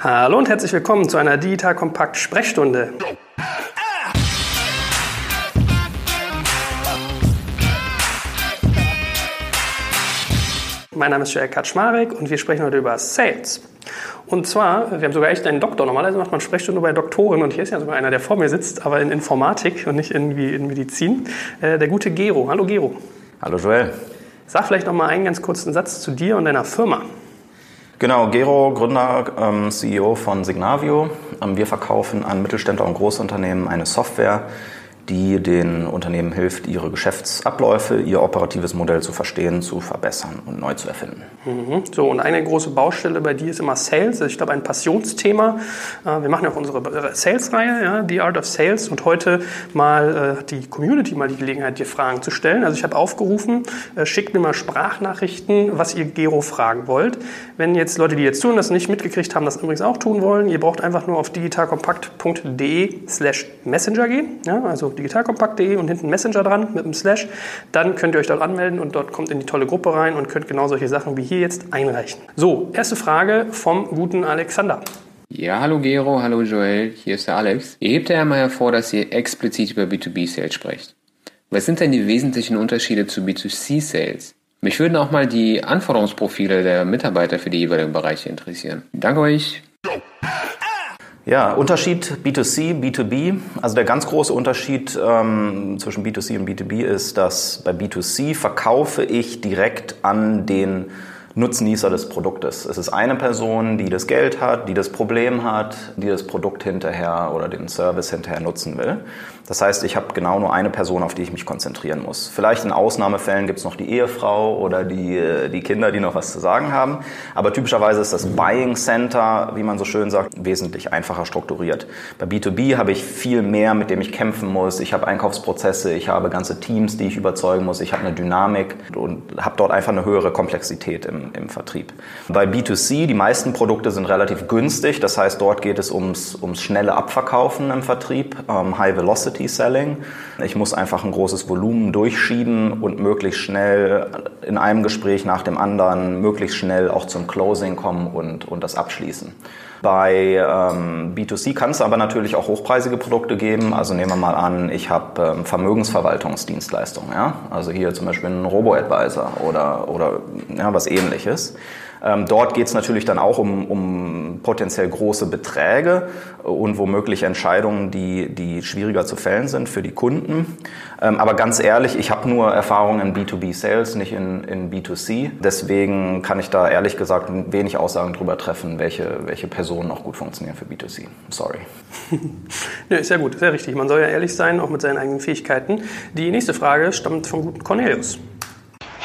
Hallo und herzlich willkommen zu einer Digital Kompakt Sprechstunde. Mein Name ist Joel Kaczmarek und wir sprechen heute über Sales. Und zwar, wir haben sogar echt einen Doktor. Normalerweise macht man Sprechstunde bei Doktoren und hier ist ja sogar einer, der vor mir sitzt, aber in Informatik und nicht irgendwie in Medizin. Äh, der gute Gero. Hallo Gero. Hallo Joel. Sag vielleicht noch mal einen ganz kurzen Satz zu dir und deiner Firma. Genau, Gero, Gründer, ähm, CEO von Signavio. Ähm, wir verkaufen an Mittelständler und Großunternehmen eine Software, die den Unternehmen hilft, ihre Geschäftsabläufe, ihr operatives Modell zu verstehen, zu verbessern und neu zu erfinden. Mhm. So, und eine große Baustelle bei dir ist immer Sales. Ich glaube, ein Passionsthema. Äh, wir machen ja auch unsere Sales-Reihe, ja, The Art of Sales. Und heute mal äh, die Community mal die Gelegenheit, dir Fragen zu stellen. Also ich habe aufgerufen, äh, schickt mir mal Sprachnachrichten, was ihr Gero fragen wollt. Wenn jetzt Leute, die jetzt tun, das nicht mitgekriegt haben, das übrigens auch tun wollen, ihr braucht einfach nur auf digitalkompakt.de slash messenger gehen. Ja, also digitalkompakt.de und hinten Messenger dran mit einem Slash. Dann könnt ihr euch dort anmelden und dort kommt in die tolle Gruppe rein und könnt genau solche Sachen wie hier jetzt einreichen. So, erste Frage vom guten Alexander. Ja, hallo Gero, hallo Joel, hier ist der Alex. Ihr hebt ja einmal hervor, dass ihr explizit über B2B-Sales sprecht. Was sind denn die wesentlichen Unterschiede zu B2C-Sales? Mich würden auch mal die Anforderungsprofile der Mitarbeiter für die jeweiligen Bereiche interessieren. Danke euch. Ja, Unterschied B2C, B2B. Also der ganz große Unterschied ähm, zwischen B2C und B2B ist, dass bei B2C verkaufe ich direkt an den Nutznießer des Produktes. Es ist eine Person, die das Geld hat, die das Problem hat, die das Produkt hinterher oder den Service hinterher nutzen will. Das heißt, ich habe genau nur eine Person, auf die ich mich konzentrieren muss. Vielleicht in Ausnahmefällen gibt es noch die Ehefrau oder die, äh, die Kinder, die noch was zu sagen haben. Aber typischerweise ist das Buying Center, wie man so schön sagt, wesentlich einfacher strukturiert. Bei B2B habe ich viel mehr, mit dem ich kämpfen muss. Ich habe Einkaufsprozesse, ich habe ganze Teams, die ich überzeugen muss. Ich habe eine Dynamik und habe dort einfach eine höhere Komplexität im, im Vertrieb. Bei B2C, die meisten Produkte sind relativ günstig. Das heißt, dort geht es ums, ums schnelle Abverkaufen im Vertrieb, ähm, High Velocity. Velocity Selling. Ich muss einfach ein großes Volumen durchschieben und möglichst schnell in einem Gespräch nach dem anderen möglichst schnell auch zum Closing kommen und, und das abschließen. Bei ähm, B2C kann es aber natürlich auch hochpreisige Produkte geben. Also nehmen wir mal an, ich habe ähm, Vermögensverwaltungsdienstleistungen. Ja? Also hier zum Beispiel einen Robo-Advisor oder, oder ja, was ähnliches. Ähm, dort geht es natürlich dann auch um, um potenziell große Beträge und womöglich Entscheidungen, die, die schwieriger zu fällen sind für die Kunden. Ähm, aber ganz ehrlich, ich habe nur Erfahrungen in B2B-Sales, nicht in, in B2C. Deswegen kann ich da ehrlich gesagt wenig Aussagen darüber treffen, welche, welche Personen auch gut funktionieren für B2C. Sorry. ja, ist ja gut, sehr richtig. Man soll ja ehrlich sein, auch mit seinen eigenen Fähigkeiten. Die nächste Frage stammt vom guten Cornelius.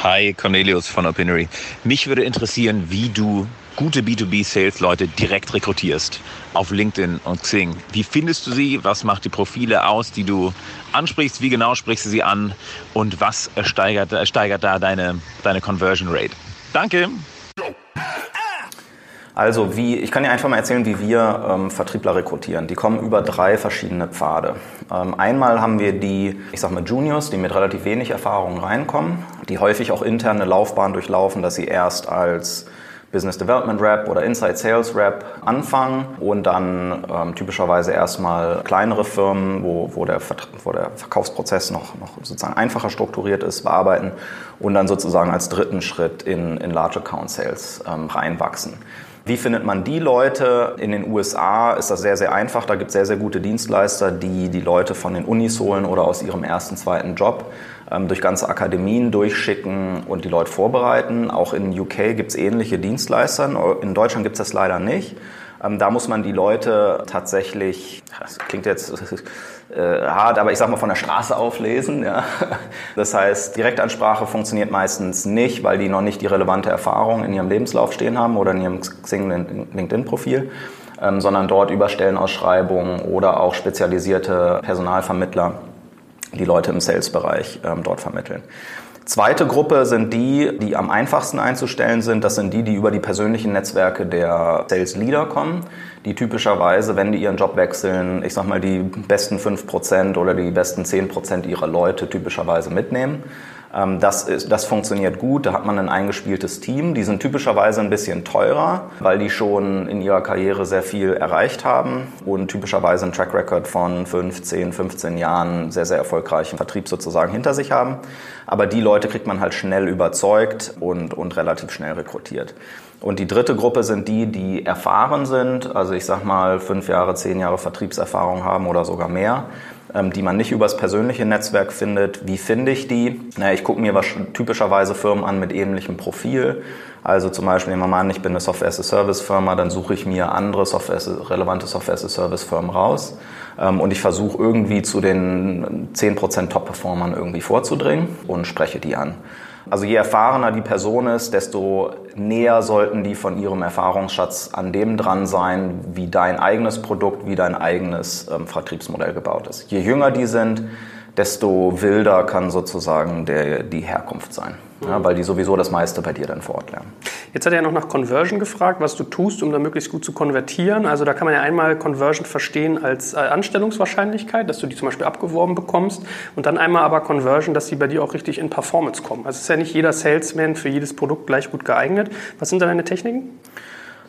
Hi, Cornelius von Opinory. Mich würde interessieren, wie du gute B2B-Sales-Leute direkt rekrutierst auf LinkedIn und Xing. Wie findest du sie? Was macht die Profile aus, die du ansprichst? Wie genau sprichst du sie an? Und was steigert, steigert da deine, deine Conversion Rate? Danke! Also wie, ich kann dir einfach mal erzählen, wie wir ähm, Vertriebler rekrutieren. Die kommen über drei verschiedene Pfade. Ähm, einmal haben wir die, ich sag mal Juniors, die mit relativ wenig Erfahrung reinkommen, die häufig auch interne Laufbahn durchlaufen, dass sie erst als Business Development Rep oder Inside Sales Rep anfangen und dann ähm, typischerweise erstmal kleinere Firmen, wo, wo, der, wo der Verkaufsprozess noch, noch sozusagen einfacher strukturiert ist, bearbeiten und dann sozusagen als dritten Schritt in, in Large Account Sales ähm, reinwachsen. Wie findet man die Leute? In den USA ist das sehr, sehr einfach. Da gibt es sehr, sehr gute Dienstleister, die die Leute von den Unis holen oder aus ihrem ersten, zweiten Job ähm, durch ganze Akademien durchschicken und die Leute vorbereiten. Auch in UK gibt es ähnliche Dienstleister. In Deutschland gibt es das leider nicht. Ähm, da muss man die Leute tatsächlich, das klingt jetzt hart, aber ich sag mal von der Straße auflesen. Ja. Das heißt, Direktansprache funktioniert meistens nicht, weil die noch nicht die relevante Erfahrung in ihrem Lebenslauf stehen haben oder in ihrem Xing LinkedIn-Profil, ähm, sondern dort über Stellenausschreibungen oder auch spezialisierte Personalvermittler die Leute im Sales-Bereich ähm, dort vermitteln. Zweite Gruppe sind die, die am einfachsten einzustellen sind. Das sind die, die über die persönlichen Netzwerke der Sales Leader kommen, die typischerweise, wenn die ihren Job wechseln, ich sag mal, die besten 5% oder die besten 10% ihrer Leute typischerweise mitnehmen. Ähm, das, ist, das funktioniert gut, da hat man ein eingespieltes Team. Die sind typischerweise ein bisschen teurer, weil die schon in ihrer Karriere sehr viel erreicht haben und typischerweise einen Track Record von 15, 15 Jahren sehr, sehr erfolgreichen Vertrieb sozusagen hinter sich haben. Aber die Leute kriegt man halt schnell überzeugt und, und relativ schnell rekrutiert. Und die dritte Gruppe sind die, die erfahren sind, also ich sag mal fünf Jahre, zehn Jahre Vertriebserfahrung haben oder sogar mehr ähm, die man nicht übers persönliche Netzwerk findet. Wie finde ich die? Na, ich gucke mir typischerweise Firmen an mit ähnlichem Profil. Also zum Beispiel nehmen wir mal an, ich bin eine Software-as-a-Service-Firma, dann suche ich mir andere Software relevante Software-as-a-Service-Firmen raus ähm, und ich versuche irgendwie zu den 10% Top-Performern irgendwie vorzudringen und spreche die an. Also je erfahrener die Person ist, desto näher sollten die von ihrem Erfahrungsschatz an dem dran sein, wie dein eigenes Produkt, wie dein eigenes ähm, Vertriebsmodell gebaut ist. Je jünger die sind, desto wilder kann sozusagen der, die Herkunft sein, ja, weil die sowieso das meiste bei dir dann vor Ort lernen. Jetzt hat er ja noch nach Conversion gefragt, was du tust, um da möglichst gut zu konvertieren. Also da kann man ja einmal Conversion verstehen als äh, Anstellungswahrscheinlichkeit, dass du die zum Beispiel abgeworben bekommst und dann einmal aber Conversion, dass sie bei dir auch richtig in Performance kommen. Also ist ja nicht jeder Salesman für jedes Produkt gleich gut geeignet. Was sind da deine Techniken?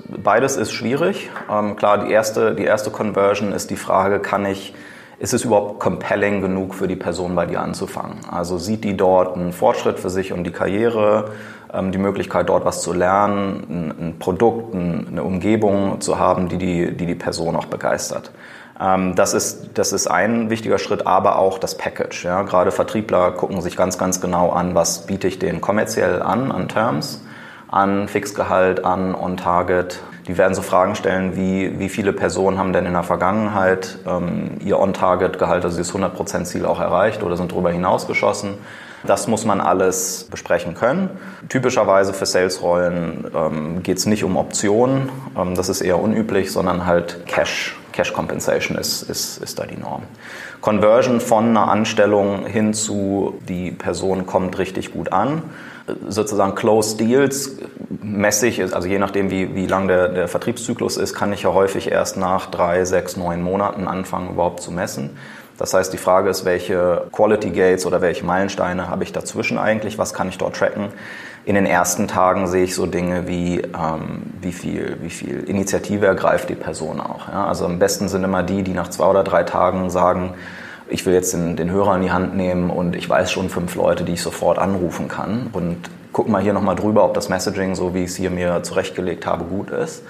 Beides ist schwierig. Ähm, klar, die erste, die erste Conversion ist die Frage, kann ich ist es überhaupt compelling genug für die Person bei dir anzufangen? Also sieht die dort einen Fortschritt für sich und die Karriere, ähm, die Möglichkeit dort was zu lernen, ein, Produkt, eine Umgebung zu haben, die die, die, die Person auch begeistert. Ähm, das ist, das ist ein wichtiger Schritt, aber auch das Package. Ja? Gerade Vertriebler gucken sich ganz, ganz genau an, was biete ich denen kommerziell an, an Terms, an Fixgehalt, an On-Target, die werden so Fragen stellen wie, wie viele Personen haben denn in der Vergangenheit ähm, ihr On-Target-Gehalt, also das 100%-Ziel auch erreicht oder sind darüber hinausgeschossen. Das muss man alles besprechen können. Typischerweise für Sales-Rollen ähm, geht es nicht um Optionen, ähm, das ist eher unüblich, sondern halt Cash. Cash Compensation ist, ist, ist da die Norm. Conversion von einer Anstellung hin zu die Person kommt richtig gut an sozusagen Closed Deals messe ich, also je nachdem, wie, wie lang der, der Vertriebszyklus ist, kann ich ja häufig erst nach drei, sechs, neun Monaten anfangen, überhaupt zu messen. Das heißt, die Frage ist, welche Quality Gates oder welche Meilensteine habe ich dazwischen eigentlich? Was kann ich dort tracken? In den ersten Tagen sehe ich so Dinge wie, ähm, wie, viel, wie viel Initiative ergreift die Person auch. Ja? Also am besten sind immer die, die nach zwei oder drei Tagen sagen, ich will jetzt den, den Hörer in die Hand nehmen und ich weiß schon fünf Leute, die ich sofort anrufen kann und guck mal hier nochmal drüber, ob das Messaging, so wie ich es hier mir zurechtgelegt habe, gut ist.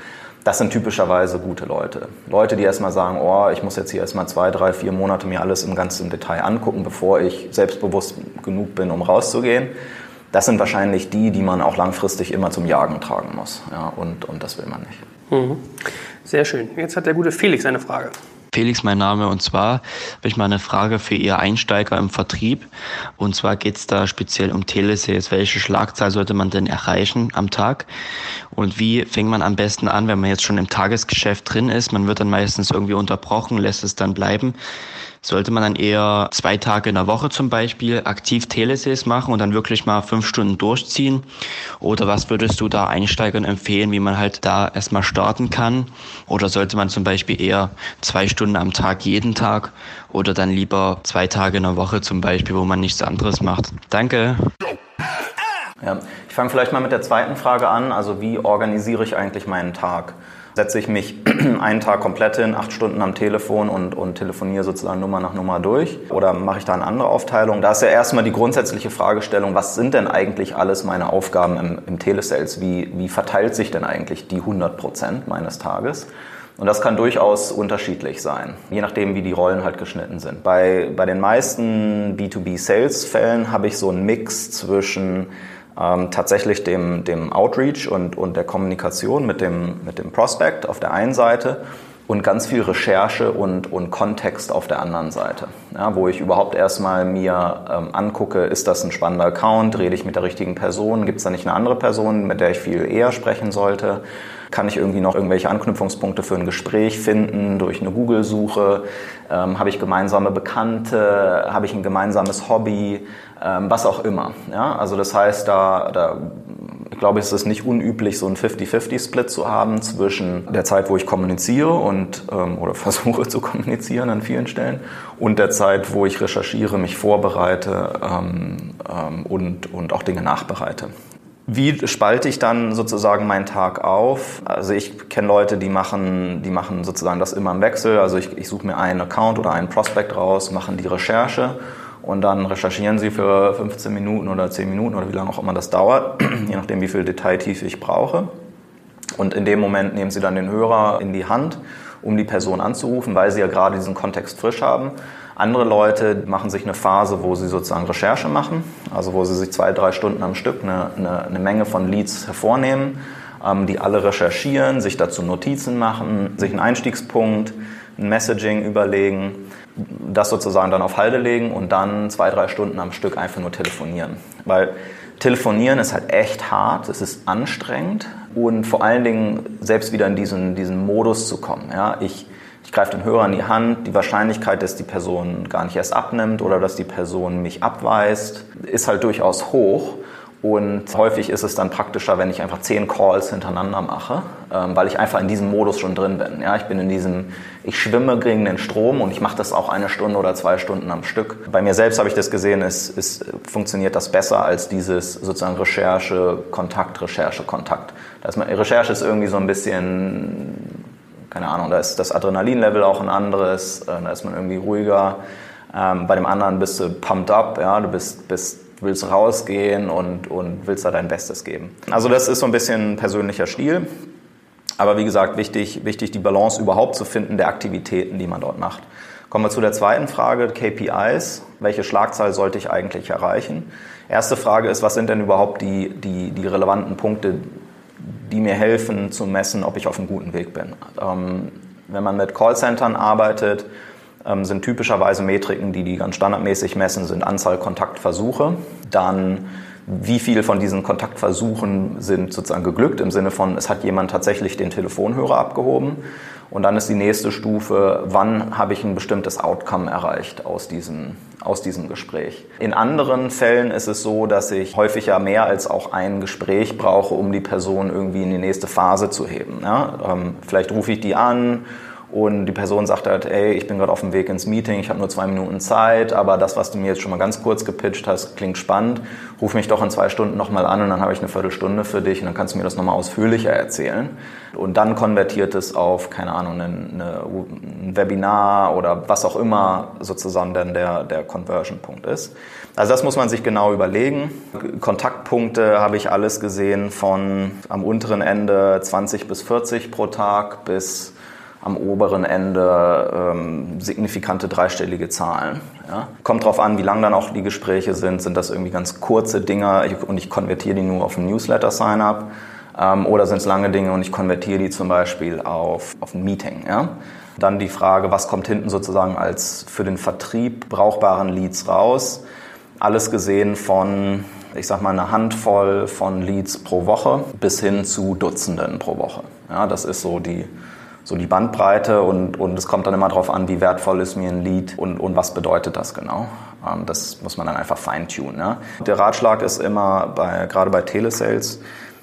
Das sind typischerweise gute Leute. Leute, die erstmal sagen, oh, ich muss jetzt hier erstmal zwei, drei, vier Monate mir alles im ganzen Detail angucken, bevor ich selbstbewusst genug bin, um rauszugehen. Das sind wahrscheinlich die, die man auch langfristig immer zum Jagen tragen muss. Ja, und, und das will man nicht. Mhm. Sehr schön. Jetzt hat der gute Felix eine Frage. Felix mein Name und zwar habe ich mal eine Frage für ihr Einsteiger im Vertrieb und zwar geht es da speziell um Telesales. Welche Schlagzahl sollte man denn erreichen am Tag und wie fängt man am besten an, wenn man jetzt schon im Tagesgeschäft drin ist? Man wird dann meistens irgendwie unterbrochen, lässt es dann bleiben. Sollte man dann eher zwei Tage in der Woche zum Beispiel aktiv Telesales machen und dann wirklich mal fünf Stunden durchziehen? Oder was würdest du da Einsteigern empfehlen, wie man halt da erstmal starten kann? Oder sollte man zum Beispiel eher zwei Stunden am Tag jeden Tag oder dann lieber zwei Tage in der Woche zum Beispiel, wo man nichts anderes macht? Danke. Ja, ich fange vielleicht mal mit der zweiten Frage an. Also wie organisiere ich eigentlich meinen Tag? Setze ich mich einen Tag komplett hin, acht Stunden am Telefon und, und telefoniere sozusagen Nummer nach Nummer durch? Oder mache ich da eine andere Aufteilung? Da ist ja erstmal die grundsätzliche Fragestellung, was sind denn eigentlich alles meine Aufgaben im, im Telesales? Wie, wie verteilt sich denn eigentlich die 100 Prozent meines Tages? Und das kann durchaus unterschiedlich sein, je nachdem, wie die Rollen halt geschnitten sind. Bei, bei den meisten B2B-Sales-Fällen habe ich so einen Mix zwischen ähm, tatsächlich dem, dem Outreach und, und der Kommunikation mit dem, mit dem Prospect auf der einen Seite und ganz viel Recherche und, und Kontext auf der anderen Seite, ja, wo ich überhaupt erstmal mir ähm, angucke, ist das ein spannender Account, rede ich mit der richtigen Person, gibt es da nicht eine andere Person, mit der ich viel eher sprechen sollte, kann ich irgendwie noch irgendwelche Anknüpfungspunkte für ein Gespräch finden durch eine Google-Suche, ähm, habe ich gemeinsame Bekannte, habe ich ein gemeinsames Hobby, ähm, was auch immer. Ja? Also das heißt, da, da ich glaube, es ist nicht unüblich, so einen 50-50-Split zu haben zwischen der Zeit, wo ich kommuniziere und ähm, oder versuche zu kommunizieren an vielen Stellen und der Zeit, wo ich recherchiere, mich vorbereite ähm, ähm, und, und auch Dinge nachbereite. Wie spalte ich dann sozusagen meinen Tag auf? Also ich kenne Leute, die machen, die machen sozusagen das immer im Wechsel. Also ich, ich suche mir einen Account oder einen Prospect raus, machen die Recherche und dann recherchieren sie für 15 Minuten oder 10 Minuten oder wie lange auch immer das dauert, je nachdem wie viel Detailtiefe ich brauche. Und in dem Moment nehmen sie dann den Hörer in die Hand, um die Person anzurufen, weil sie ja gerade diesen Kontext frisch haben andere Leute machen sich eine Phase, wo sie sozusagen Recherche machen, also wo sie sich zwei, drei Stunden am Stück eine, eine, eine Menge von Leads hervornehmen, ähm, die alle recherchieren, sich dazu Notizen machen, sich einen Einstiegspunkt, ein Messaging überlegen, das sozusagen dann auf Halde legen und dann zwei, drei Stunden am Stück einfach nur telefonieren. Weil telefonieren ist halt echt hart, es ist anstrengend und vor allen Dingen selbst wieder in diesen, diesen Modus zu kommen. Ja, ich greife den Hörer in die Hand. Die Wahrscheinlichkeit, dass die Person gar nicht erst abnimmt oder dass die Person mich abweist, ist halt durchaus hoch. Und häufig ist es dann praktischer, wenn ich einfach zehn Calls hintereinander mache, ähm, weil ich einfach in diesem Modus schon drin bin. Ja, ich bin in diesem, ich schwimme gegen den Strom und ich mache das auch eine Stunde oder zwei Stunden am Stück. Bei mir selbst habe ich das gesehen, es, es funktioniert das besser als dieses sozusagen Recherche, Kontakt, Recherche, Kontakt. Das, Recherche ist irgendwie so ein bisschen keine Ahnung, da ist das Adrenalinlevel auch ein anderes, äh, da ist man irgendwie ruhiger. Ähm, bei dem anderen bist du pumped up, ja, du bist, bist, willst rausgehen und, und willst da dein Bestes geben. Also das ist so ein bisschen persönlicher Stil. Aber wie gesagt, wichtig, wichtig die Balance überhaupt zu finden der Aktivitäten, die man dort macht. Kommen wir zu der zweiten Frage, KPIs. Welche Schlagzahl sollte ich eigentlich erreichen? Erste Frage ist, was sind denn überhaupt die, die, die relevanten Punkte, die mir helfen zu messen, ob ich auf einem guten Weg bin. Ähm, wenn man mit Callcentern arbeitet, ähm, sind typischerweise Metriken, die die ganz standardmäßig messen, sind Anzahl Kontaktversuche, dann wie viel von diesen Kontaktversuchen sind sozusagen geglückt, im Sinne von, es hat jemand tatsächlich den Telefonhörer abgehoben. Und dann ist die nächste Stufe, wann habe ich ein bestimmtes Outcome erreicht aus diesem, aus diesem Gespräch. In anderen Fällen ist es so, dass ich häufig ja mehr als auch ein Gespräch brauche, um die Person irgendwie in die nächste Phase zu heben. Ja? Ähm, vielleicht rufe ich die an und die Person sagt halt, ey, ich bin gerade auf dem Weg ins Meeting, ich habe nur zwei Minuten Zeit, aber das, was du mir jetzt schon mal ganz kurz gepitcht hast, klingt spannend. Ruf mich doch in zwei Stunden nochmal an und dann habe ich eine Viertelstunde für dich und dann kannst du mir das nochmal ausführlicher erzählen. Und dann konvertiert es auf, keine Ahnung, eine, ein Webinar oder was auch immer sozusagen dann der, der Conversion-Punkt ist. Also das muss man sich genau überlegen. Kontaktpunkte habe ich alles gesehen von am unteren Ende 20 bis 40 pro Tag bis am oberen Ende ähm, signifikante dreistellige Zahlen. Ja. Kommt drauf an, wie lang dann auch die Gespräche sind. Sind das irgendwie ganz kurze Dinge und ich konvertiere die nur auf ein Newsletter-Sign-up? Ähm, oder sind es lange Dinge und ich konvertiere die zum Beispiel auf, auf ein Meeting? Ja? Dann die Frage, was kommt hinten sozusagen als für den Vertrieb brauchbaren Leads raus? Alles gesehen von, ich sag mal, einer Handvoll von Leads pro Woche bis hin zu Dutzenden pro Woche. Ja, das ist so die, so die Bandbreite und, und es kommt dann immer darauf an, wie wertvoll ist mir ein Lied und, und was bedeutet das genau. Ähm, das muss man dann einfach feintunen. Ja. Der Ratschlag ist immer, bei, gerade bei Telesales,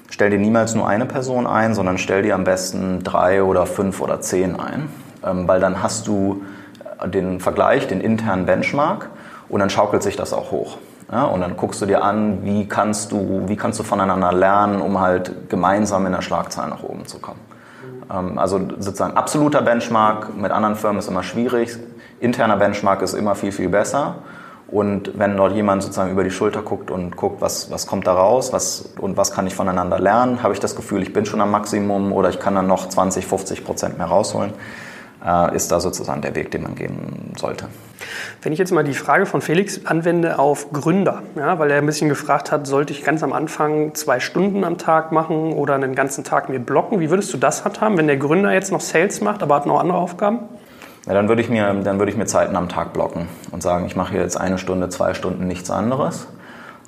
stell dir niemals nur eine Person ein, sondern stell dir am besten drei oder fünf oder zehn ein, ähm, weil dann hast du den Vergleich, den internen Benchmark und dann schaukelt sich das auch hoch. Ja, und dann guckst du dir an, wie kannst du, wie kannst du voneinander lernen, um halt gemeinsam in der Schlagzahl nach oben zu kommen. Ähm, also sozusagen absoluter Benchmark mit anderen Firmen ist immer schwierig. Interner Benchmark ist immer viel, viel besser. Und wenn dort jemand sozusagen über die Schulter guckt und guckt, was, was kommt da raus was, und was kann ich voneinander lernen, habe ich das Gefühl, ich bin schon am Maximum oder ich kann dann noch 20, 50 Prozent mehr rausholen ist da sozusagen der Weg, den man gehen sollte. Wenn ich jetzt mal die Frage von Felix anwende auf Gründer, ja, weil er ein bisschen gefragt hat, sollte ich ganz am Anfang zwei Stunden am Tag machen oder einen ganzen Tag mir blocken? Wie würdest du das handhaben, wenn der Gründer jetzt noch Sales macht, aber hat noch andere Aufgaben? Ja, dann würde ich mir, dann würde ich mir Zeiten am Tag blocken und sagen, ich mache jetzt eine Stunde, zwei Stunden nichts anderes.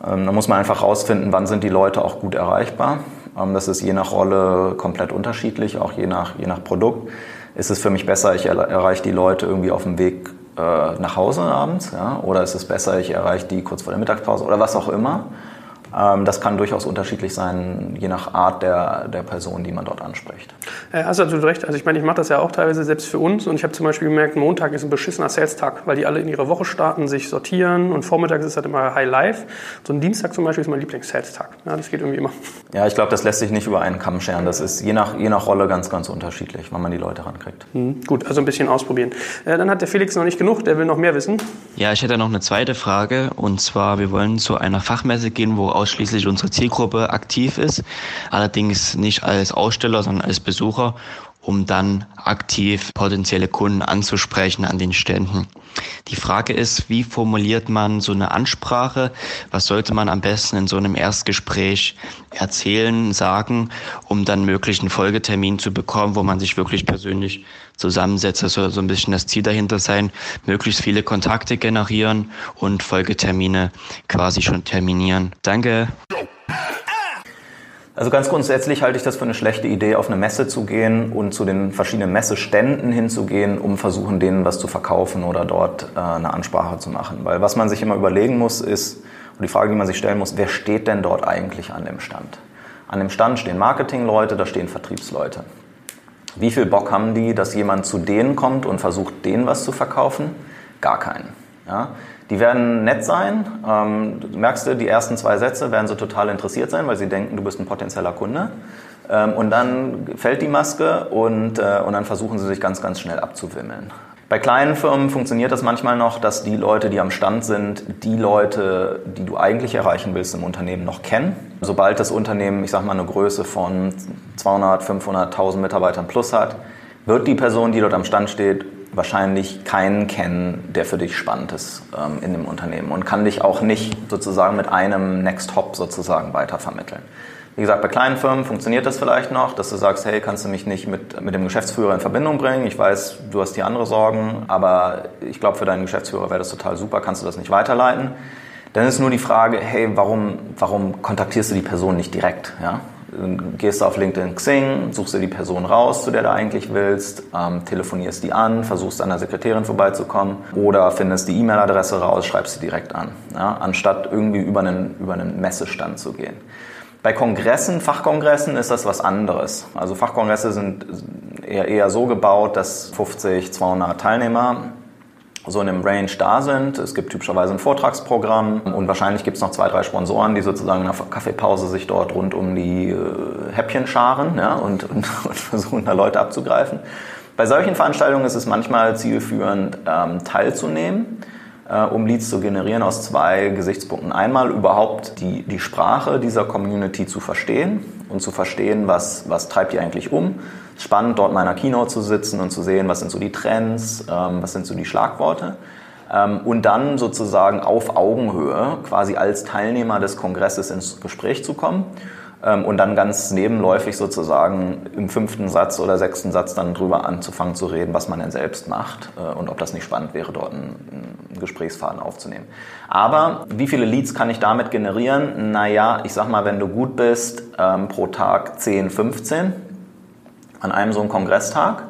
Ähm, da muss man einfach rausfinden, wann sind die Leute auch gut erreichbar. Ähm, das ist je nach Rolle komplett unterschiedlich, auch je nach, je nach Produkt ist es für mich besser, ich erreiche die Leute irgendwie auf dem Weg äh, nach Hause abends, ja? oder ist es besser, ich erreiche die kurz vor der Mittagspause oder was auch immer. Ähm, das kann durchaus unterschiedlich sein, je nach Art der, der Person, die man dort anspricht. Äh, hast du natürlich recht. Also ich meine, ich mache das ja auch teilweise selbst für uns und ich habe zum Beispiel gemerkt, Montag ist ein beschissener Sales-Tag, weil die alle in ihre Woche starten, sich sortieren und vormittags ist halt immer High Life. So ein Dienstag zum Beispiel ist mein Lieblings-Sales-Tag. Ja, das geht irgendwie immer. Ja, ich glaube, das lässt sich nicht über einen Kamm scheren. Das ist je nach, je nach Rolle ganz, ganz unterschiedlich, wann man die Leute rankriegt. Mhm, gut, also ein bisschen ausprobieren. Äh, dann hat der Felix noch nicht genug, der will noch mehr wissen. Ja, ich hätte noch eine zweite Frage und zwar, wir wollen zu einer Fachmesse gehen, wo ausschließlich unsere Zielgruppe aktiv ist, allerdings nicht als Aussteller, sondern als Besucher um dann aktiv potenzielle Kunden anzusprechen an den Ständen. Die Frage ist, wie formuliert man so eine Ansprache? Was sollte man am besten in so einem Erstgespräch erzählen, sagen, um dann möglichen Folgetermin zu bekommen, wo man sich wirklich persönlich zusammensetzt? Das soll so ein bisschen das Ziel dahinter sein, möglichst viele Kontakte generieren und Folgetermine quasi schon terminieren. Danke. Also ganz grundsätzlich halte ich das für eine schlechte Idee, auf eine Messe zu gehen und zu den verschiedenen Messeständen hinzugehen, um versuchen, denen was zu verkaufen oder dort äh, eine Ansprache zu machen. Weil was man sich immer überlegen muss, ist, und die Frage, die man sich stellen muss, wer steht denn dort eigentlich an dem Stand? An dem Stand stehen Marketingleute, da stehen Vertriebsleute. Wie viel Bock haben die, dass jemand zu denen kommt und versucht, denen was zu verkaufen? Gar keinen. Ja? Die werden nett sein. Ähm, du merkst du, die ersten zwei Sätze werden sie total interessiert sein, weil sie denken, du bist ein potenzieller Kunde. Ähm, und dann fällt die Maske und, äh, und dann versuchen sie sich ganz, ganz schnell abzuwimmeln. Bei kleinen Firmen funktioniert das manchmal noch, dass die Leute, die am Stand sind, die Leute, die du eigentlich erreichen willst im Unternehmen, noch kennen. Sobald das Unternehmen, ich sag mal, eine Größe von 200, 500, 1000 Mitarbeitern plus hat, wird die Person, die dort am Stand steht, wahrscheinlich keinen kennen, der für dich spannend ist ähm, in dem Unternehmen und kann dich auch nicht sozusagen mit einem Next Hop sozusagen weitervermitteln. Wie gesagt, bei kleinen Firmen funktioniert das vielleicht noch, dass du sagst, hey, kannst du mich nicht mit, mit dem Geschäftsführer in Verbindung bringen? Ich weiß, du hast die andere Sorgen, aber ich glaube, für deinen Geschäftsführer wäre das total super, kannst du das nicht weiterleiten? Dann ist nur die Frage, hey, warum, warum kontaktierst du die Person nicht direkt? Ja? gehst du auf LinkedIn Xing, suchst dir die Person raus, zu der du eigentlich willst, ähm, telefonierst die an, versuchst an der Sekretärin vorbeizukommen oder findest die E-Mail-Adresse raus, schreibst sie direkt an, ja, anstatt irgendwie über einen, über einen Messestand zu gehen. Bei Kongressen, Fachkongressen ist das was anderes. Also Fachkongresse sind eher, eher so gebaut, dass 50, 200 Teilnehmer so in einem Range da sind. Es gibt typischerweise ein Vortragsprogramm und wahrscheinlich gibt es noch zwei, drei Sponsoren, die sozusagen in der Kaffeepause sich dort rund um die äh, Häppchen scharen ja, und, und, und, versuchen da Leute abzugreifen. Bei solchen Veranstaltungen ist es manchmal zielführend, ähm, teilzunehmen, um Leads zu generieren aus zwei Gesichtspunkten. Einmal überhaupt die, die Sprache dieser Community zu verstehen und zu verstehen, was, was treibt die eigentlich um spannend, dort in meiner Keynote zu sitzen und zu sehen, was sind so die Trends, ähm, was sind so die Schlagworte. Ähm, und dann sozusagen auf Augenhöhe quasi als Teilnehmer des Kongresses ins Gespräch zu kommen und dann ganz nebenläufig sozusagen im fünften Satz oder sechsten Satz dann drüber anzufangen zu reden, was man denn selbst macht äh, und ob das nicht spannend wäre, dort einen, einen Gesprächsfaden aufzunehmen. Aber wie viele Leads kann ich damit generieren? Naja, ich sag mal, wenn du gut bist, ähm, pro Tag 10, 15 an einem so einen Kongresstag.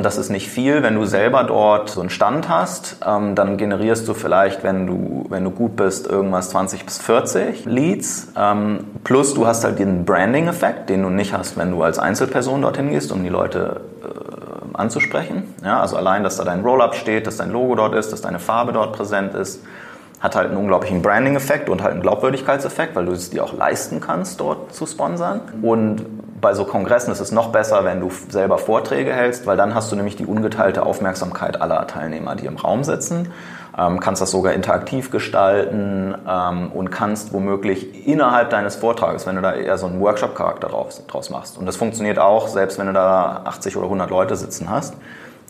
Das ist nicht viel. Wenn du selber dort so einen Stand hast, ähm, dann generierst du vielleicht, wenn du, wenn du gut bist, irgendwas 20 bis 40 Leads. Ähm, plus du hast halt den Branding-Effekt, den du nicht hast, wenn du als Einzelperson dorthin gehst, um die Leute äh, anzusprechen. Ja, also allein, dass da dein Roll-Up steht, dass dein Logo dort ist, dass deine Farbe dort präsent ist, hat halt einen unglaublichen Branding-Effekt und halt einen Glaubwürdigkeitseffekt, weil du es dir auch leisten kannst, dort zu sponsern. Und bei so Kongressen ist es noch besser, wenn du selber Vorträge hältst, weil dann hast du nämlich die ungeteilte Aufmerksamkeit aller Teilnehmer, die im Raum sitzen, ähm, kannst das sogar interaktiv gestalten ähm, und kannst womöglich innerhalb deines Vortrages, wenn du da eher so einen Workshop-Charakter draus, draus machst. Und das funktioniert auch, selbst wenn du da 80 oder 100 Leute sitzen hast,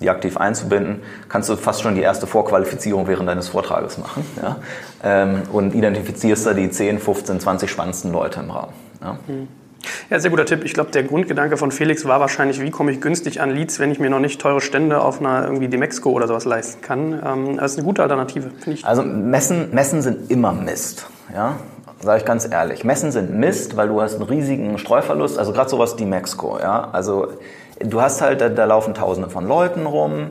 die aktiv einzubinden, kannst du fast schon die erste Vorqualifizierung während deines Vortrages machen ja? ähm, und identifizierst da die 10, 15, 20 spannendsten Leute im Raum. Ja? Mhm. Ja, sehr guter Tipp. Ich glaube, der Grundgedanke von Felix war wahrscheinlich, wie komme ich günstig an Leads, wenn ich mir noch nicht teure Stände auf einer irgendwie Demexco oder sowas leisten kann. Ähm, das ist eine gute Alternative, finde ich. Also Messen, Messen sind immer Mist. Ja? Sage ich ganz ehrlich. Messen sind Mist, weil du hast einen riesigen Streuverlust. Also gerade sowas Demexco. Ja? Also du hast halt, da, da laufen Tausende von Leuten rum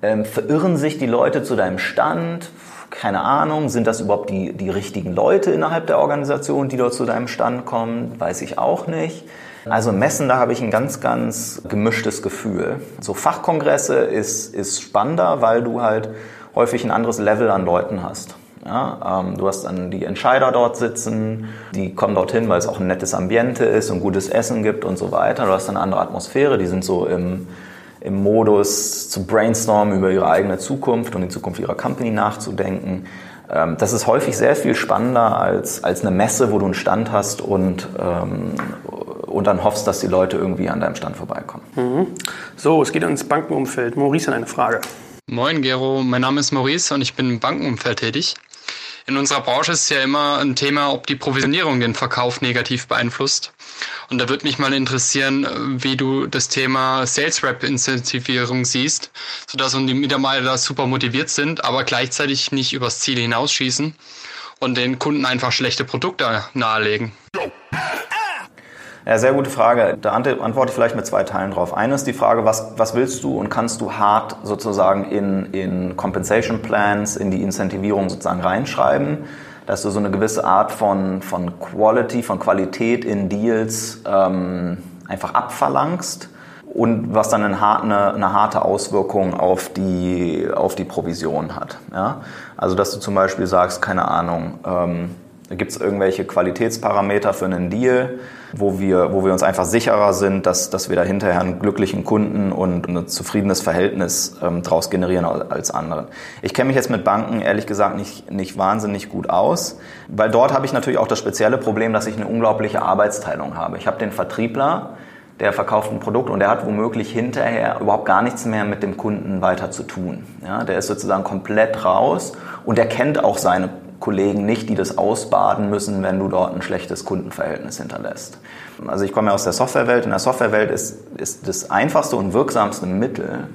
Ähm, verirren sich die Leute zu deinem Stand? Keine Ahnung. Sind das überhaupt die, die richtigen Leute innerhalb der Organisation, die dort zu deinem Stand kommen? Weiß ich auch nicht. Also Messen, da habe ich ein ganz, ganz gemischtes Gefühl. So Fachkongresse ist, ist spannender, weil du halt häufig ein anderes Level an Leuten hast. Ja, ähm, du hast dann die Entscheider dort sitzen, die kommen dorthin, weil es auch ein nettes Ambiente ist und gutes Essen gibt und so weiter. Du hast eine andere Atmosphäre, die sind so im, im Modus zu brainstormen über ihre eigene Zukunft und die Zukunft ihrer Company nachzudenken. Ähm, das ist häufig sehr viel spannender als, als eine Messe, wo du einen Stand hast und, ähm, und dann hoffst, dass die Leute irgendwie an deinem Stand vorbeikommen. Mhm. So, es geht ins Bankenumfeld. Maurice hat eine Frage. Moin Gero, mein Name ist Maurice und ich bin im Bankenumfeld tätig. In unserer Branche ist ja immer ein Thema, ob die Provisionierung den Verkauf negativ beeinflusst. Und da würde mich mal interessieren, wie du das Thema Sales Rep Incentivierung siehst, sodass die Mitarbeiter super motiviert sind, aber gleichzeitig nicht übers Ziel hinausschießen und den Kunden einfach schlechte Produkte nahelegen. Ja, sehr gute Frage. Da antworte ich vielleicht mit zwei Teilen drauf. Eine ist die Frage, was, was willst du und kannst du hart sozusagen in, in Compensation Plans, in die Incentivierung sozusagen reinschreiben, dass du so eine gewisse Art von, von Quality, von Qualität in Deals ähm, einfach abverlangst und was dann eine, eine, eine, harte Auswirkung auf die, auf die Provision hat. Ja? Also dass du zum Beispiel sagst, keine Ahnung, ähm, Gibt es irgendwelche Qualitätsparameter für einen Deal, wo wir, wo wir uns einfach sicherer sind, dass, dass wir da hinterher einen glücklichen Kunden und ein zufriedenes Verhältnis ähm, daraus generieren als andere? Ich kenne mich jetzt mit Banken ehrlich gesagt nicht, nicht wahnsinnig gut aus, weil dort habe ich natürlich auch das spezielle Problem, dass ich eine unglaubliche Arbeitsteilung habe. Ich habe den Vertriebler, der verkauft ein Produkt und der hat womöglich hinterher überhaupt gar nichts mehr mit dem Kunden weiter zu tun. Ja, der ist sozusagen komplett raus und er kennt auch seine Kollegen nicht, die das ausbaden müssen, wenn du dort ein schlechtes Kundenverhältnis hinterlässt. Also ich komme ja aus der Softwarewelt. In der Softwarewelt ist, ist das einfachste und wirksamste Mittel,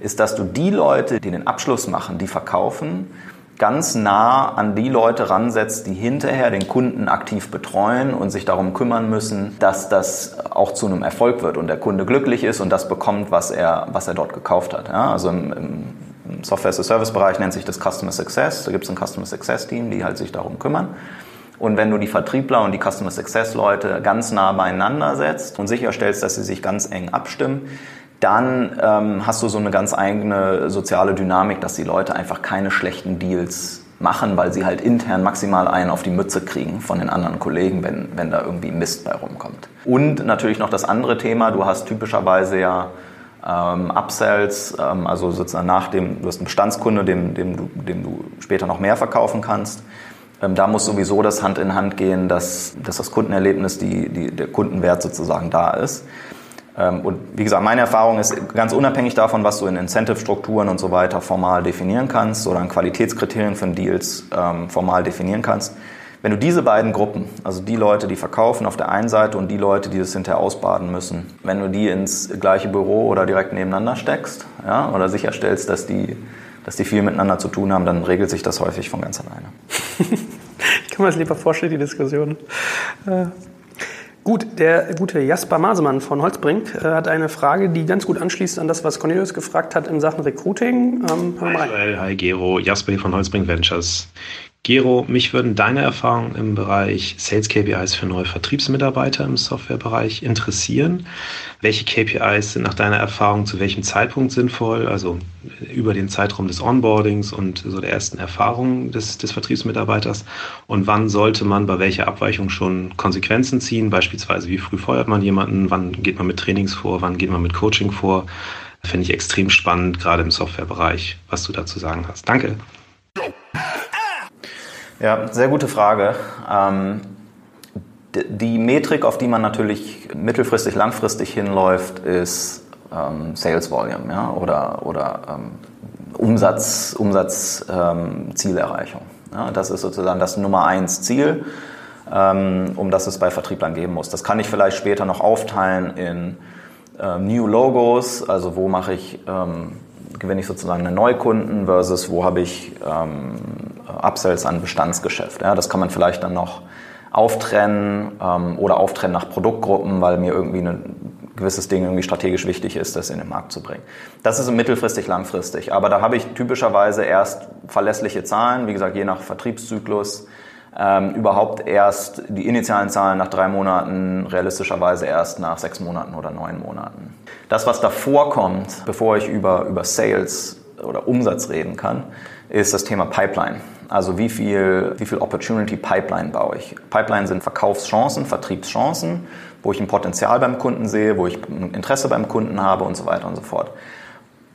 ist, dass du die Leute, die den Abschluss machen, die verkaufen, ganz nah an die Leute ransetzt, die hinterher den Kunden aktiv betreuen und sich darum kümmern müssen, dass das auch zu einem Erfolg wird und der Kunde glücklich ist und das bekommt, was er, was er dort gekauft hat. Ja, also im, im Software-as-a-Service-Bereich nennt sich das Customer Success. Da gibt es ein Customer Success-Team, die halt sich darum kümmern. Und wenn du die Vertriebler und die Customer Success Leute ganz nah beieinander setzt und sicherstellst, dass sie sich ganz eng abstimmen, dann ähm, hast du so eine ganz eigene soziale Dynamik, dass die Leute einfach keine schlechten Deals machen, weil sie halt intern maximal einen auf die Mütze kriegen von den anderen Kollegen, wenn, wenn da irgendwie Mist bei rumkommt. Und natürlich noch das andere Thema, du hast typischerweise ja ähm, Upsells, ähm, also sozusagen nach dem, du hast einen Bestandskunde, dem, dem, du, dem du später noch mehr verkaufen kannst. Ähm, da muss sowieso das Hand in Hand gehen, dass, dass das Kundenerlebnis, die, die, der Kundenwert sozusagen da ist. Ähm, und wie gesagt, meine Erfahrung ist ganz unabhängig davon, was du in Incentive-Strukturen und so weiter formal definieren kannst oder in Qualitätskriterien von Deals ähm, formal definieren kannst, wenn du diese beiden Gruppen, also die Leute, die verkaufen auf der einen Seite und die Leute, die das hinterher ausbaden müssen, wenn du die ins gleiche Büro oder direkt nebeneinander steckst ja, oder sicherstellst, dass die, dass die viel miteinander zu tun haben, dann regelt sich das häufig von ganz alleine. ich kann mir das lieber vorstellen, die Diskussion. Äh, gut, der gute Jasper Masemann von Holzbrink äh, hat eine Frage, die ganz gut anschließt an das, was Cornelius gefragt hat in Sachen Recruiting. Ähm, hi, Joel, hi Gero, Jasper hier von Holzbrink Ventures. Gero, mich würden deine Erfahrungen im Bereich Sales KPIs für neue Vertriebsmitarbeiter im Softwarebereich interessieren. Welche KPIs sind nach deiner Erfahrung zu welchem Zeitpunkt sinnvoll, also über den Zeitraum des Onboardings und so der ersten Erfahrungen des, des Vertriebsmitarbeiters? Und wann sollte man bei welcher Abweichung schon Konsequenzen ziehen? Beispielsweise, wie früh feuert man jemanden? Wann geht man mit Trainings vor? Wann geht man mit Coaching vor? Finde ich extrem spannend, gerade im Softwarebereich, was du dazu sagen hast. Danke. Ja, sehr gute Frage. Ähm, die Metrik, auf die man natürlich mittelfristig, langfristig hinläuft, ist ähm, Sales Volume ja, oder, oder ähm, Umsatz, Umsatzzielerreichung. Ähm, ja, das ist sozusagen das Nummer eins Ziel, ähm, um das es bei Vertrieblern geben muss. Das kann ich vielleicht später noch aufteilen in äh, New Logos, also wo mache ich ähm, gewinne ich sozusagen einen Neukunden versus wo habe ich ähm, Upsells an Bestandsgeschäft. Ja, das kann man vielleicht dann noch auftrennen ähm, oder auftrennen nach Produktgruppen, weil mir irgendwie eine gewisses Ding irgendwie strategisch wichtig ist, das in den Markt zu bringen. Das ist mittelfristig, langfristig. Aber da habe ich typischerweise erst verlässliche Zahlen, wie gesagt, je nach Vertriebszyklus, ähm, überhaupt erst die initialen Zahlen nach drei Monaten, realistischerweise erst nach sechs Monaten oder neun Monaten. Das, was davor kommt, bevor ich über, über Sales oder Umsatz reden kann, ist das Thema Pipeline. Also wie viel, wie viel Opportunity Pipeline baue ich? Pipeline sind Verkaufschancen, Vertriebschancen, wo ich ein Potenzial beim Kunden sehe, wo ich ein Interesse beim Kunden habe und so weiter und so fort.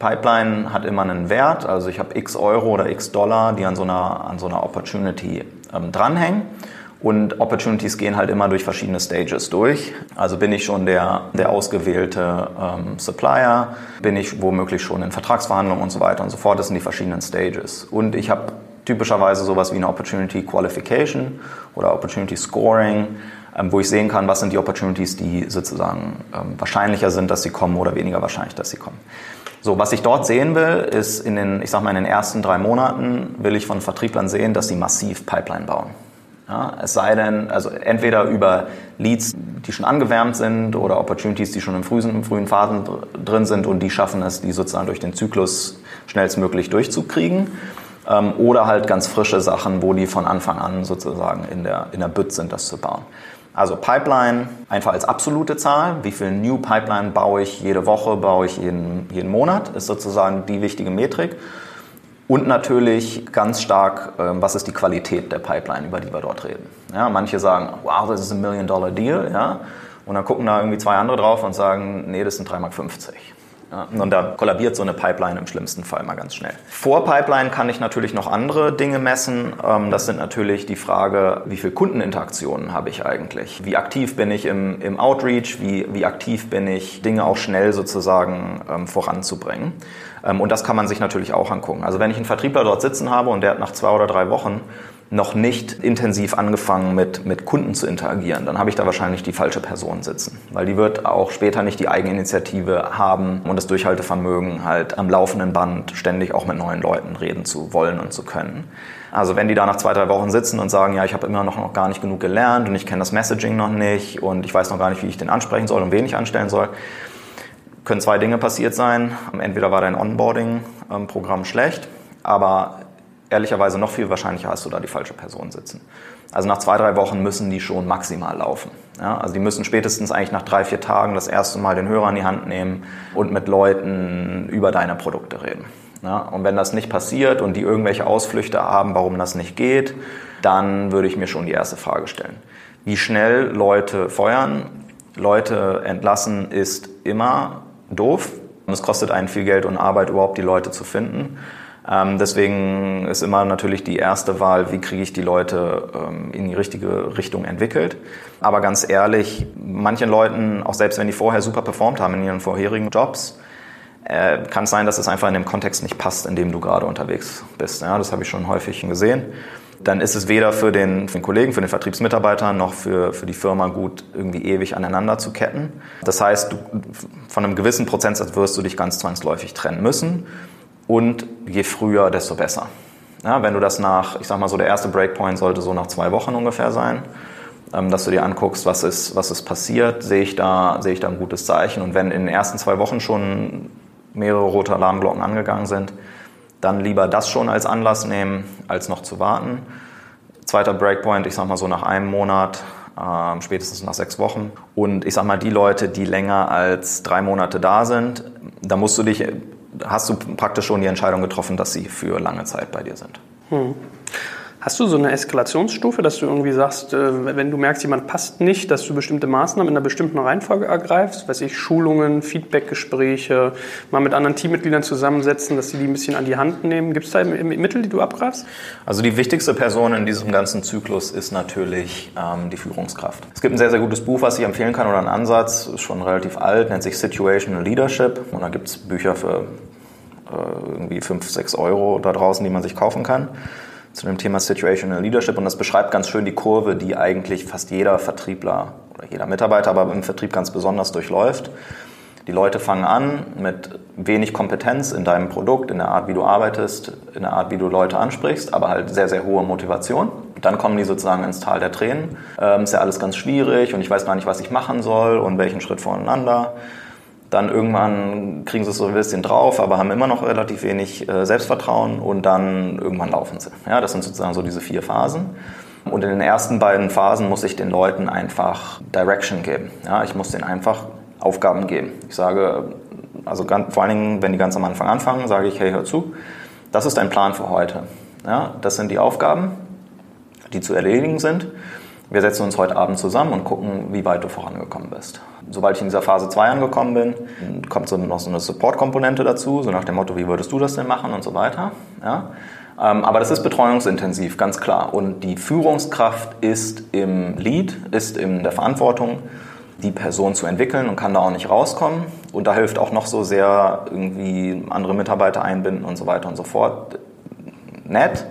Pipeline hat immer einen Wert, also ich habe x Euro oder x Dollar, die an so einer, an so einer Opportunity ähm, dranhängen. Und Opportunities gehen halt immer durch verschiedene Stages durch. Also bin ich schon der, der ausgewählte ähm, Supplier, bin ich womöglich schon in Vertragsverhandlungen und so weiter und so fort. Das sind die verschiedenen Stages. Und ich habe typischerweise sowas wie eine Opportunity Qualification oder Opportunity Scoring, ähm, wo ich sehen kann, was sind die Opportunities, die sozusagen ähm, wahrscheinlicher sind, dass sie kommen oder weniger wahrscheinlich, dass sie kommen. So, was ich dort sehen will, ist in den, ich sag mal, in den ersten drei Monaten will ich von Vertrieblern sehen, dass sie massiv Pipeline bauen. Ja, es sei denn, also entweder über Leads, die schon angewärmt sind oder Opportunities, die schon in frühen, in frühen Phasen drin sind und die schaffen es, die sozusagen durch den Zyklus schnellstmöglich durchzukriegen. Ähm, oder halt ganz frische Sachen, wo die von Anfang an sozusagen in der, in der Bütt sind, das zu bauen. Also Pipeline einfach als absolute Zahl. Wie viel New Pipeline baue ich jede Woche, baue ich jeden, jeden Monat, ist sozusagen die wichtige Metrik. Und natürlich ganz stark, ähm, was ist die Qualität der Pipeline, über die wir dort reden. Ja, manche sagen, wow, das ist ein Million-Dollar-Deal. Ja? Und dann gucken da irgendwie zwei andere drauf und sagen, nee, das sind 3,50 Mark. Und da kollabiert so eine Pipeline im schlimmsten Fall mal ganz schnell. Vor Pipeline kann ich natürlich noch andere Dinge messen. Ähm, das sind natürlich die Frage, wie viele Kundeninteraktionen habe ich eigentlich? Wie aktiv bin ich im, im Outreach? Wie, wie aktiv bin ich, Dinge auch schnell sozusagen ähm, voranzubringen? Ähm, und das kann man sich natürlich auch angucken. Also wenn ich einen Vertriebler dort sitzen habe und der hat nach zwei oder drei Wochen noch nicht intensiv angefangen mit, mit Kunden zu interagieren, dann habe ich da wahrscheinlich die falsche Person sitzen. Weil die wird auch später nicht die Eigeninitiative haben und das Durchhaltevermögen, halt am laufenden Band ständig auch mit neuen Leuten reden zu wollen und zu können. Also wenn die da nach zwei, drei Wochen sitzen und sagen, ja, ich habe immer noch, noch gar nicht genug gelernt und ich kenne das Messaging noch nicht und ich weiß noch gar nicht, wie ich den ansprechen soll und wen ich anstellen soll, können zwei Dinge passiert sein. Entweder war dein Onboarding-Programm schlecht, aber ehrlicherweise noch viel wahrscheinlicher hast du da die falsche Person sitzen. Also nach zwei, drei Wochen müssen die schon maximal laufen. Ja, also die müssen spätestens eigentlich nach drei, vier Tagen das erste Mal den Hörer in die Hand nehmen und mit Leuten über deine Produkte reden. Ja, und wenn das nicht passiert und die irgendwelche Ausflüchte haben, warum das nicht geht, dann würde ich mir schon die erste Frage stellen. Wie schnell Leute feuern, Leute entlassen, ist immer doof. Es kostet einen viel Geld und Arbeit, überhaupt die Leute zu finden. Ähm, deswegen ist immer natürlich die erste Wahl, wie kriege ich die Leute ähm, in die richtige Richtung entwickelt. Aber ganz ehrlich, manchen Leuten, auch selbst wenn die vorher super performt haben in ihren vorherigen Jobs, äh, kann es sein, dass es einfach in dem Kontext nicht passt, in dem du gerade unterwegs bist. Ja, das habe ich schon häufig gesehen. Dann ist es weder für den, für den Kollegen, für den Vertriebsmitarbeiter noch für, für die Firma gut, irgendwie ewig aneinander zu ketten. Das heißt, du, von einem gewissen Prozentsatz wirst du dich ganz zwangsläufig trennen müssen. Und je früher, desto besser. Ja, wenn du das nach, ich sag mal so, der erste Breakpoint sollte so nach zwei Wochen ungefähr sein, ähm, dass du dir anguckst, was ist, was ist passiert, sehe ich, da, ich da ein gutes Zeichen. Und wenn in den ersten zwei Wochen schon mehrere rote Alarmglocken angegangen sind, dann lieber das schon als Anlass nehmen, als noch zu warten. Zweiter Breakpoint, ich sag mal so nach einem Monat, äh, spätestens nach sechs Wochen. Und ich sag mal, die Leute, die länger als drei Monate da sind, da musst du dich hast du praktisch schon die Entscheidung getroffen, dass sie für lange Zeit bei dir sind. Hm. Hast du so eine Eskalationsstufe, dass du irgendwie sagst, äh, wenn du merkst, jemand passt nicht, dass du bestimmte Maßnahmen in einer bestimmten Reihenfolge ergreifst? Weiß ich, Schulungen, Feedbackgespräche, mal mit anderen Teammitgliedern zusammensetzen, dass sie die ein bisschen an die Hand nehmen. Gibt es da Mittel, die du abgreifst? Also die wichtigste Person in diesem ganzen Zyklus ist natürlich ähm, die Führungskraft. Es gibt ein sehr, sehr gutes Buch, was ich empfehlen kann oder einen Ansatz, ist schon relativ alt, nennt sich Situational Leadership. Und da gibt es Bücher für äh, irgendwie 5, 6 Euro da draußen, die man sich kaufen kann zu dem Thema Situational Leadership und das beschreibt ganz schön die Kurve, die eigentlich fast jeder Vertriebler oder jeder Mitarbeiter, aber im Vertrieb ganz besonders durchläuft. Die Leute fangen an mit wenig Kompetenz in deinem Produkt, in der Art, wie du arbeitest, in der Art, wie du Leute ansprichst, aber halt sehr, sehr hohe Motivation. Dann kommen die sozusagen ins Tal der Tränen. Ähm, ist ja alles ganz schwierig und ich weiß gar nicht, was ich machen soll und welchen Schritt voneinander. Dann irgendwann kriegen sie es so ein bisschen drauf, aber haben immer noch relativ wenig äh, Selbstvertrauen und dann irgendwann laufen sie. Ja, das sind sozusagen so diese vier Phasen. Und in den ersten beiden Phasen muss ich den Leuten einfach Direction geben. Ja, ich muss denen einfach Aufgaben geben. Ich sage, also ganz, vor allen Dingen, wenn die ganz am Anfang anfangen, sage ich, hey, hör zu, das ist dein Plan für heute. Ja, das sind die Aufgaben, die zu erledigen sind. Wir setzen uns heute Abend zusammen und gucken, wie weit du vorangekommen bist. Sobald ich in dieser Phase 2 angekommen bin, kommt so noch so eine Support-Komponente dazu, so nach dem Motto, wie würdest du das denn machen und so weiter. Ja? Ähm, aber das ist betreuungsintensiv, ganz klar. Und die Führungskraft ist im Lead, ist in der Verantwortung, die Person zu entwickeln und kann da auch nicht rauskommen. Und da hilft auch noch so sehr irgendwie andere Mitarbeiter einbinden und so weiter und so fort. Nett.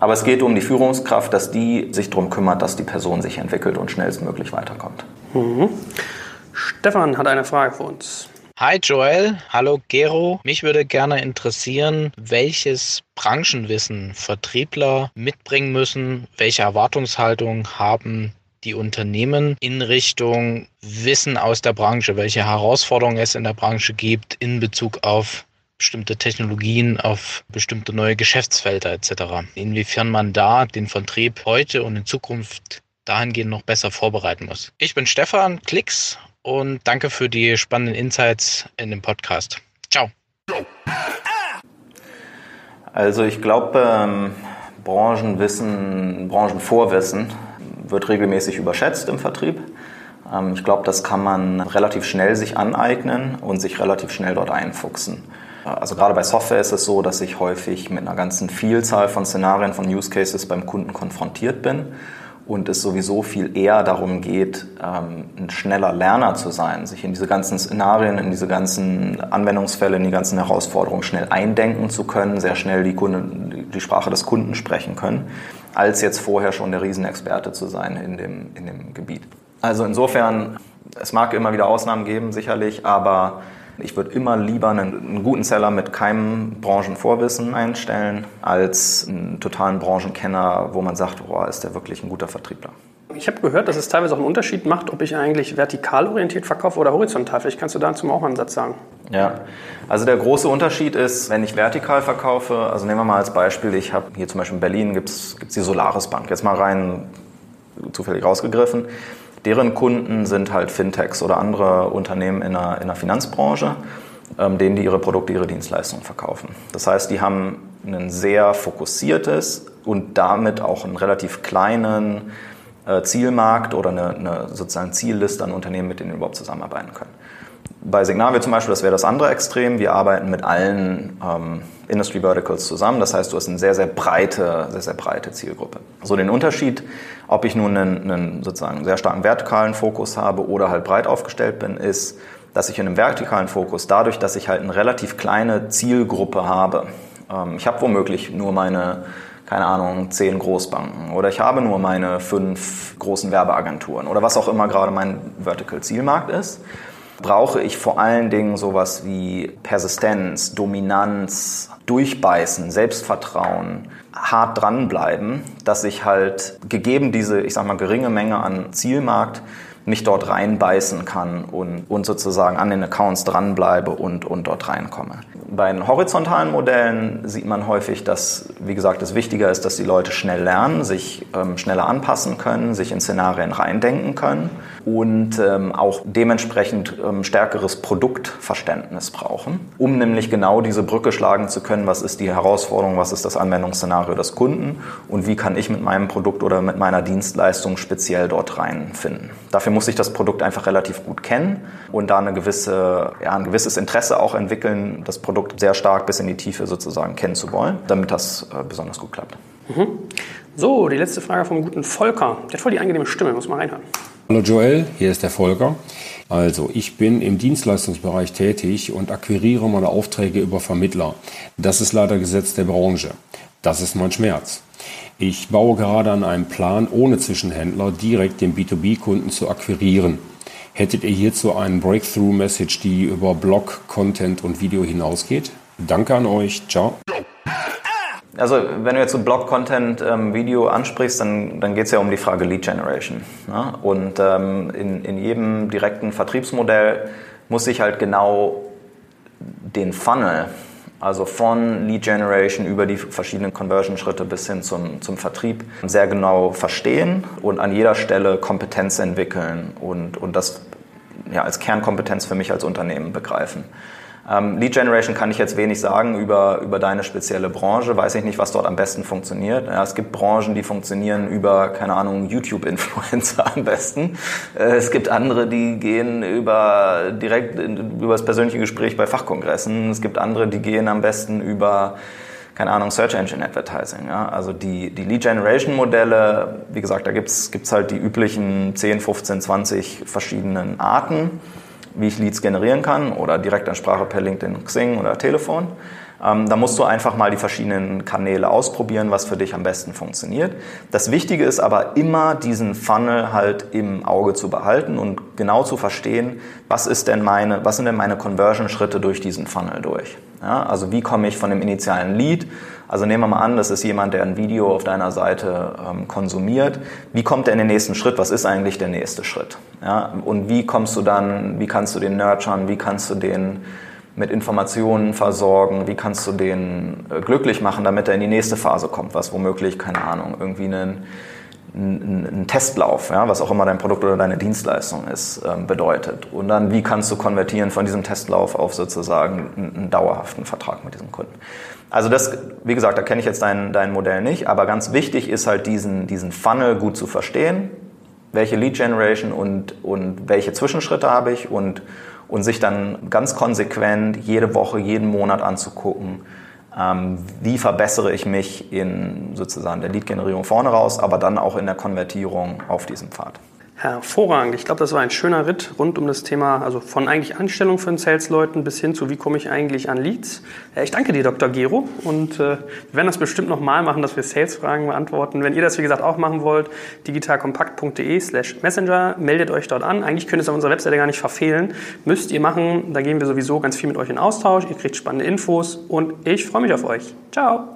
Aber es geht um die Führungskraft, dass die sich darum kümmert, dass die Person sich entwickelt und schnellstmöglich weiterkommt. Mhm. Stefan hat eine Frage für uns. Hi Joel, hallo Gero. Mich würde gerne interessieren, welches Branchenwissen Vertriebler mitbringen müssen, welche Erwartungshaltung haben die Unternehmen in Richtung Wissen aus der Branche, welche Herausforderungen es in der Branche gibt in Bezug auf bestimmte Technologien, auf bestimmte neue Geschäftsfelder etc. Inwiefern man da den Vertrieb heute und in Zukunft dahingehend noch besser vorbereiten muss. Ich bin Stefan Klicks und danke für die spannenden Insights in dem Podcast. Ciao. Also ich glaube, ähm, Branchenwissen, Branchenvorwissen wird regelmäßig überschätzt im Vertrieb. Ähm, ich glaube, das kann man relativ schnell sich aneignen und sich relativ schnell dort einfuchsen. Also gerade bei Software ist es so, dass ich häufig mit einer ganzen Vielzahl von Szenarien, von Use Cases beim Kunden konfrontiert bin und es sowieso viel eher darum geht, ähm, ein schneller Lerner zu sein, sich in diese ganzen Szenarien, in diese ganzen Anwendungsfälle, in die ganzen Herausforderungen schnell eindenken zu können, sehr schnell die, Kunden, die Sprache des Kunden sprechen können, als jetzt vorher schon der Riesenexperte zu sein in dem, in dem Gebiet. Also insofern, es mag immer wieder Ausnahmen geben, sicherlich, aber ich würde immer lieber einen, einen, guten Seller mit keinem Branchenvorwissen einstellen, als einen totalen Branchenkenner, wo man sagt, boah, ist der wirklich ein guter Vertriebler. Ich habe gehört, dass es teilweise auch einen Unterschied macht, ob ich eigentlich vertikal orientiert verkaufe oder horizontal. Vielleicht kannst du dazu auch einen Satz sagen. Ja, also der große Unterschied ist, wenn ich vertikal verkaufe, also nehmen wir mal als Beispiel, ich habe hier zum Beispiel in Berlin gibt es die Solaris Bank, jetzt mal rein zufällig rausgegriffen. Deren Kunden sind halt Fintechs oder andere Unternehmen in der, in der Finanzbranche, ähm, denen die ihre Produkte, ihre Dienstleistungen verkaufen. Das heißt, die haben ein sehr fokussiertes und damit auch einen relativ kleinen äh, Zielmarkt oder eine, eine sozusagen Zielliste an Unternehmen, mit denen wir überhaupt zusammenarbeiten können. Bei Signavio zum Beispiel, das wäre das andere Extrem. Wir arbeiten mit allen ähm, Industry Verticals zusammen. Das heißt, du hast eine sehr, sehr breite, sehr, sehr breite Zielgruppe. So den Unterschied, ob ich nun einen, einen sozusagen sehr starken vertikalen Fokus habe oder halt breit aufgestellt bin, ist, dass ich in einem vertikalen Fokus, dadurch, dass ich halt eine relativ kleine Zielgruppe habe, ähm, ich habe womöglich nur meine keine Ahnung, zehn Großbanken oder ich habe nur meine fünf großen Werbeagenturen oder was auch immer gerade mein Vertical Zielmarkt ist brauche ich vor allen Dingen sowas wie Persistenz, Dominanz, Durchbeißen, Selbstvertrauen, hart dranbleiben, dass ich halt gegeben diese, ich sag mal, geringe Menge an Zielmarkt mich dort reinbeißen kann und, und sozusagen an den Accounts dranbleibe und, und dort reinkomme. Bei den horizontalen Modellen sieht man häufig, dass, wie gesagt, es wichtiger ist, dass die Leute schnell lernen, sich ähm, schneller anpassen können, sich in Szenarien reindenken können und ähm, auch dementsprechend ähm, stärkeres Produktverständnis brauchen, um nämlich genau diese Brücke schlagen zu können, was ist die Herausforderung, was ist das Anwendungsszenario des Kunden und wie kann ich mit meinem Produkt oder mit meiner Dienstleistung speziell dort reinfinden. Dafür muss ich das Produkt einfach relativ gut kennen und da eine gewisse, ja, ein gewisses Interesse auch entwickeln, das Produkt sehr stark bis in die Tiefe sozusagen kennen zu wollen, damit das äh, besonders gut klappt. Mhm. So, die letzte Frage vom guten Volker. Der hat voll die angenehme Stimme, muss man reinhören. Hallo Joel, hier ist der Volker. Also, ich bin im Dienstleistungsbereich tätig und akquiriere meine Aufträge über Vermittler. Das ist leider Gesetz der Branche. Das ist mein Schmerz. Ich baue gerade an einem Plan, ohne Zwischenhändler direkt den B2B-Kunden zu akquirieren. Hättet ihr hierzu einen Breakthrough-Message, die über Blog, Content und Video hinausgeht? Danke an euch. Ciao. Also wenn du jetzt so Blog-Content, ähm, Video ansprichst, dann, dann geht es ja um die Frage Lead Generation. Ne? Und ähm, in, in jedem direkten Vertriebsmodell muss ich halt genau den Funnel, also von Lead Generation über die verschiedenen Conversion-Schritte bis hin zum, zum Vertrieb, sehr genau verstehen und an jeder Stelle Kompetenz entwickeln und, und das ja, als Kernkompetenz für mich als Unternehmen begreifen. Ähm, Lead Generation kann ich jetzt wenig sagen über, über deine spezielle Branche. Weiß ich nicht, was dort am besten funktioniert. Ja, es gibt Branchen, die funktionieren über, keine Ahnung, YouTube-Influencer am besten. Äh, es gibt andere, die gehen über direkt über das persönliche Gespräch bei Fachkongressen. Es gibt andere, die gehen am besten über keine Ahnung, Search Engine Advertising. Ja? Also die, die Lead Generation Modelle, wie gesagt, da gibt's gibt's halt die üblichen 10, 15, 20 verschiedenen Arten wie ich Leads generieren kann oder Direktansprache per LinkedIn, Xing oder Telefon. Ähm, da musst du einfach mal die verschiedenen Kanäle ausprobieren, was für dich am besten funktioniert. Das Wichtige ist aber immer, diesen Funnel halt im Auge zu behalten und genau zu verstehen, was ist denn meine, was sind denn meine Conversion-Schritte durch diesen Funnel durch. Ja, also wie komme ich von dem initialen Lead also nehmen wir mal an, das ist jemand, der ein Video auf deiner Seite ähm, konsumiert. Wie kommt er in den nächsten Schritt? Was ist eigentlich der nächste Schritt? Ja, und wie kommst du dann, wie kannst du den nurturen? Wie kannst du den mit Informationen versorgen? Wie kannst du den äh, glücklich machen, damit er in die nächste Phase kommt? Was womöglich, keine Ahnung, irgendwie einen, einen Testlauf, ja, was auch immer dein Produkt oder deine Dienstleistung ist, ähm, bedeutet. Und dann, wie kannst du konvertieren von diesem Testlauf auf sozusagen einen dauerhaften Vertrag mit diesem Kunden? Also das, wie gesagt, da kenne ich jetzt dein, dein Modell nicht, aber ganz wichtig ist halt diesen, diesen Funnel gut zu verstehen, welche Lead Generation und, und welche Zwischenschritte habe ich und, und sich dann ganz konsequent jede Woche, jeden Monat anzugucken, wie verbessere ich mich in sozusagen der Lead-Generierung vorne raus, aber dann auch in der Konvertierung auf diesem Pfad. Hervorragend. Ich glaube, das war ein schöner Ritt rund um das Thema, also von eigentlich Anstellung von Sales-Leuten bis hin zu, wie komme ich eigentlich an Leads. Ja, ich danke dir, Dr. Gero. Und äh, wir werden das bestimmt nochmal machen, dass wir Sales-Fragen beantworten. Wenn ihr das, wie gesagt, auch machen wollt, digitalkompakt.de slash messenger, meldet euch dort an. Eigentlich könnt ihr es auf unserer Webseite gar nicht verfehlen. Müsst ihr machen. Da gehen wir sowieso ganz viel mit euch in Austausch. Ihr kriegt spannende Infos und ich freue mich auf euch. Ciao.